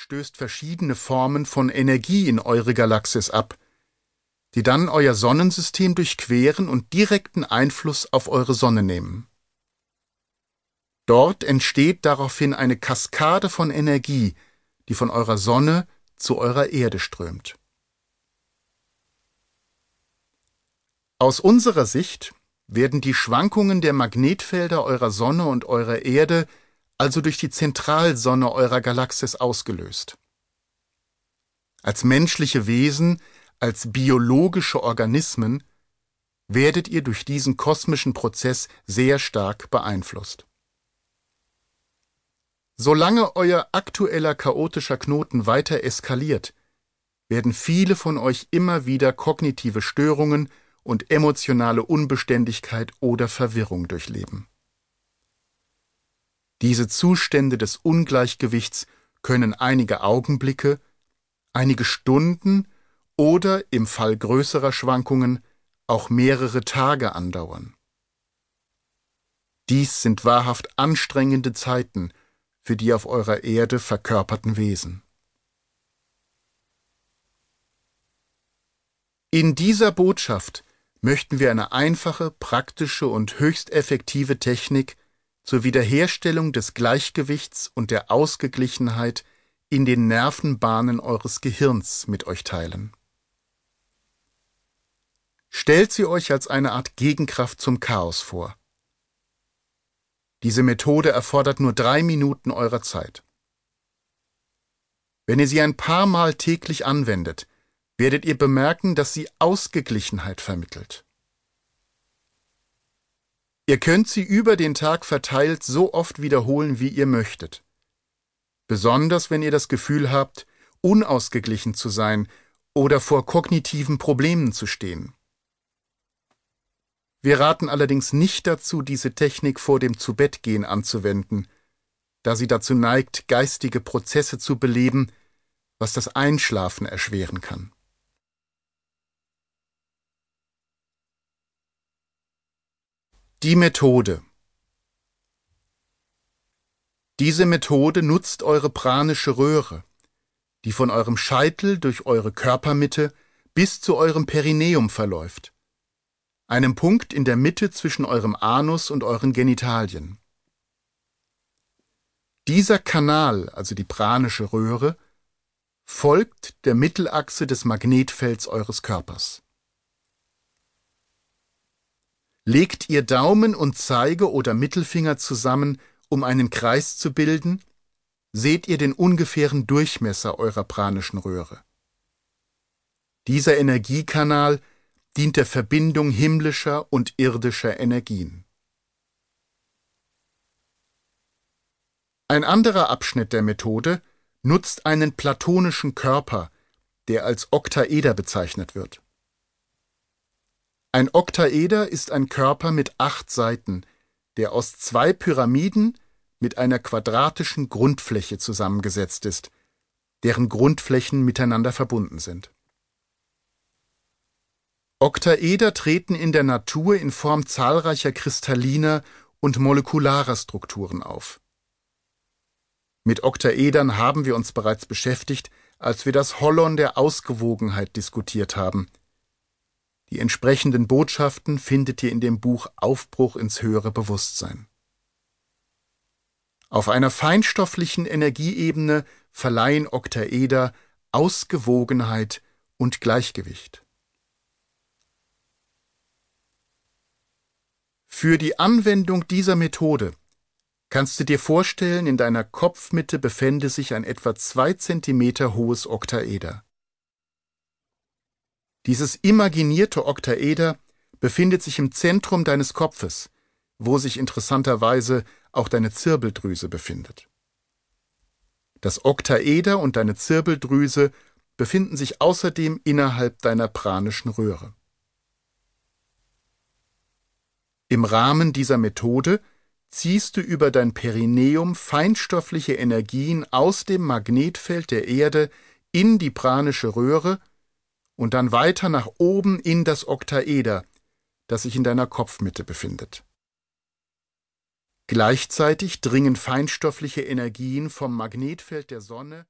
stößt verschiedene Formen von Energie in eure Galaxis ab, die dann euer Sonnensystem durchqueren und direkten Einfluss auf eure Sonne nehmen. Dort entsteht daraufhin eine Kaskade von Energie, die von eurer Sonne zu eurer Erde strömt. Aus unserer Sicht werden die Schwankungen der Magnetfelder eurer Sonne und eurer Erde also durch die Zentralsonne eurer Galaxis ausgelöst. Als menschliche Wesen, als biologische Organismen werdet ihr durch diesen kosmischen Prozess sehr stark beeinflusst. Solange euer aktueller chaotischer Knoten weiter eskaliert, werden viele von euch immer wieder kognitive Störungen und emotionale Unbeständigkeit oder Verwirrung durchleben. Diese Zustände des Ungleichgewichts können einige Augenblicke, einige Stunden oder im Fall größerer Schwankungen auch mehrere Tage andauern. Dies sind wahrhaft anstrengende Zeiten für die auf eurer Erde verkörperten Wesen. In dieser Botschaft möchten wir eine einfache, praktische und höchst effektive Technik zur Wiederherstellung des Gleichgewichts und der Ausgeglichenheit in den Nervenbahnen eures Gehirns mit euch teilen. Stellt sie euch als eine Art Gegenkraft zum Chaos vor. Diese Methode erfordert nur drei Minuten eurer Zeit. Wenn ihr sie ein paar Mal täglich anwendet, werdet ihr bemerken, dass sie Ausgeglichenheit vermittelt. Ihr könnt sie über den Tag verteilt so oft wiederholen, wie ihr möchtet. Besonders wenn ihr das Gefühl habt, unausgeglichen zu sein oder vor kognitiven Problemen zu stehen. Wir raten allerdings nicht dazu, diese Technik vor dem Zubettgehen anzuwenden, da sie dazu neigt, geistige Prozesse zu beleben, was das Einschlafen erschweren kann. Die Methode Diese Methode nutzt eure pranische Röhre, die von eurem Scheitel durch eure Körpermitte bis zu eurem Perineum verläuft, einem Punkt in der Mitte zwischen eurem Anus und euren Genitalien. Dieser Kanal, also die pranische Röhre, folgt der Mittelachse des Magnetfelds eures Körpers. Legt ihr Daumen und Zeige oder Mittelfinger zusammen, um einen Kreis zu bilden, seht ihr den ungefähren Durchmesser eurer pranischen Röhre. Dieser Energiekanal dient der Verbindung himmlischer und irdischer Energien. Ein anderer Abschnitt der Methode nutzt einen platonischen Körper, der als Oktaeder bezeichnet wird. Ein Oktaeder ist ein Körper mit acht Seiten, der aus zwei Pyramiden mit einer quadratischen Grundfläche zusammengesetzt ist, deren Grundflächen miteinander verbunden sind. Oktaeder treten in der Natur in Form zahlreicher kristalliner und molekularer Strukturen auf. Mit Oktaedern haben wir uns bereits beschäftigt, als wir das Hollon der Ausgewogenheit diskutiert haben, die entsprechenden Botschaften findet ihr in dem Buch Aufbruch ins höhere Bewusstsein. Auf einer feinstofflichen Energieebene verleihen Oktaeder Ausgewogenheit und Gleichgewicht. Für die Anwendung dieser Methode kannst du dir vorstellen, in deiner Kopfmitte befände sich ein etwa zwei Zentimeter hohes Oktaeder. Dieses imaginierte Oktaeder befindet sich im Zentrum deines Kopfes, wo sich interessanterweise auch deine Zirbeldrüse befindet. Das Oktaeder und deine Zirbeldrüse befinden sich außerdem innerhalb deiner pranischen Röhre. Im Rahmen dieser Methode ziehst du über dein Perineum feinstoffliche Energien aus dem Magnetfeld der Erde in die pranische Röhre und dann weiter nach oben in das Oktaeder, das sich in deiner Kopfmitte befindet. Gleichzeitig dringen feinstoffliche Energien vom Magnetfeld der Sonne